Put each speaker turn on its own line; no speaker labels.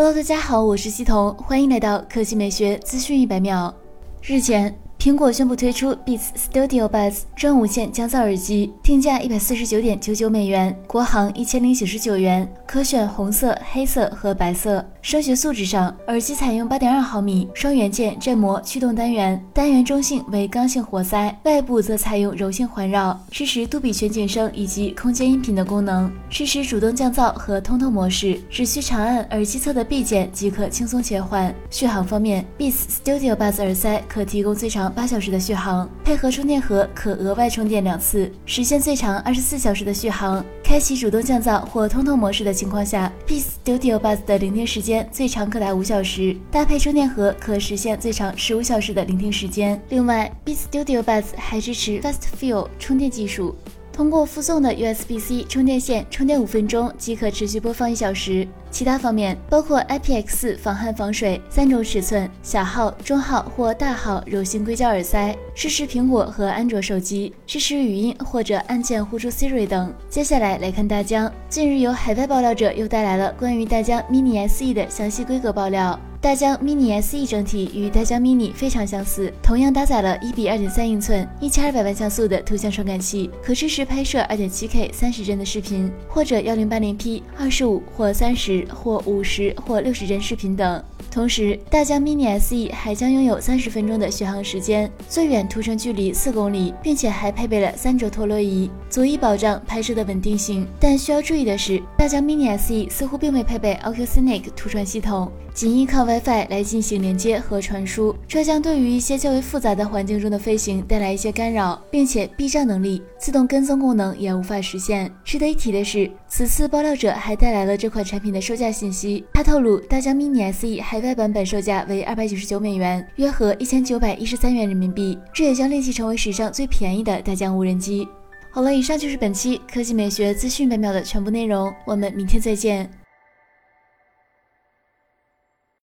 Hello，大家好，我是西彤，欢迎来到科技美学资讯一百秒。日前。苹果宣布推出 Beats Studio Buds 真无线降噪耳机，定价一百四十九点九九美元，国行一千零九十九元，可选红色、黑色和白色。声学素质上，耳机采用八点二毫米双元件振膜驱动单元，单元中性为刚性活塞，外部则采用柔性环绕，支持杜比全景声以及空间音频的功能，支持主动降噪和通透模式，只需长按耳机侧的 B 键即可轻松切换。续航方面，Beats Studio Buds 耳塞可提供最长。八小时的续航，配合充电盒可额外充电两次，实现最长二十四小时的续航。开启主动降噪或通透模式的情况下，Beats Studio Buds 的聆听时间最长可达五小时，搭配充电盒可实现最长十五小时的聆听时间。另外，Beats Studio Buds 还支持 Fast Fuel 充电技术。通过附送的 USB-C 充电线充电五分钟即可持续播放一小时。其他方面包括 IPX 防汗防水三种尺寸，小号、中号或大号柔性硅胶耳塞，支持苹果和安卓手机，支持语音或者按键呼出 Siri 等。接下来来看大疆，近日有海外爆料者又带来了关于大疆 Mini SE 的详细规格爆料。大疆 Mini SE 整体与大疆 Mini 非常相似，同样搭载了一比二点三英寸、一千二百万像素的图像传感器，可支持拍摄二点七 K 三十帧的视频，或者幺零八零 P 二十五或三十或五十或六十帧视频等。同时，大疆 Mini SE 还将拥有三十分钟的续航时间，最远图程距离四公里，并且还配备了三轴陀螺仪，足以保障拍摄的稳定性。但需要注意的是，大疆 Mini SE 似乎并未配备 Ocucenic 图传系统，仅依靠 WiFi 来进行连接和传输，这将对于一些较为复杂的环境中的飞行带来一些干扰，并且避障能力、自动跟踪功能也无法实现。值得一提的是，此次爆料者还带来了这款产品的售价信息，他透露大疆 Mini SE 还该版本售价为二百九十九美元，约合一千九百一十三元人民币，这也将令其成为史上最便宜的大疆无人机。好了，以上就是本期科技美学资讯百秒的全部内容，我们明天再见。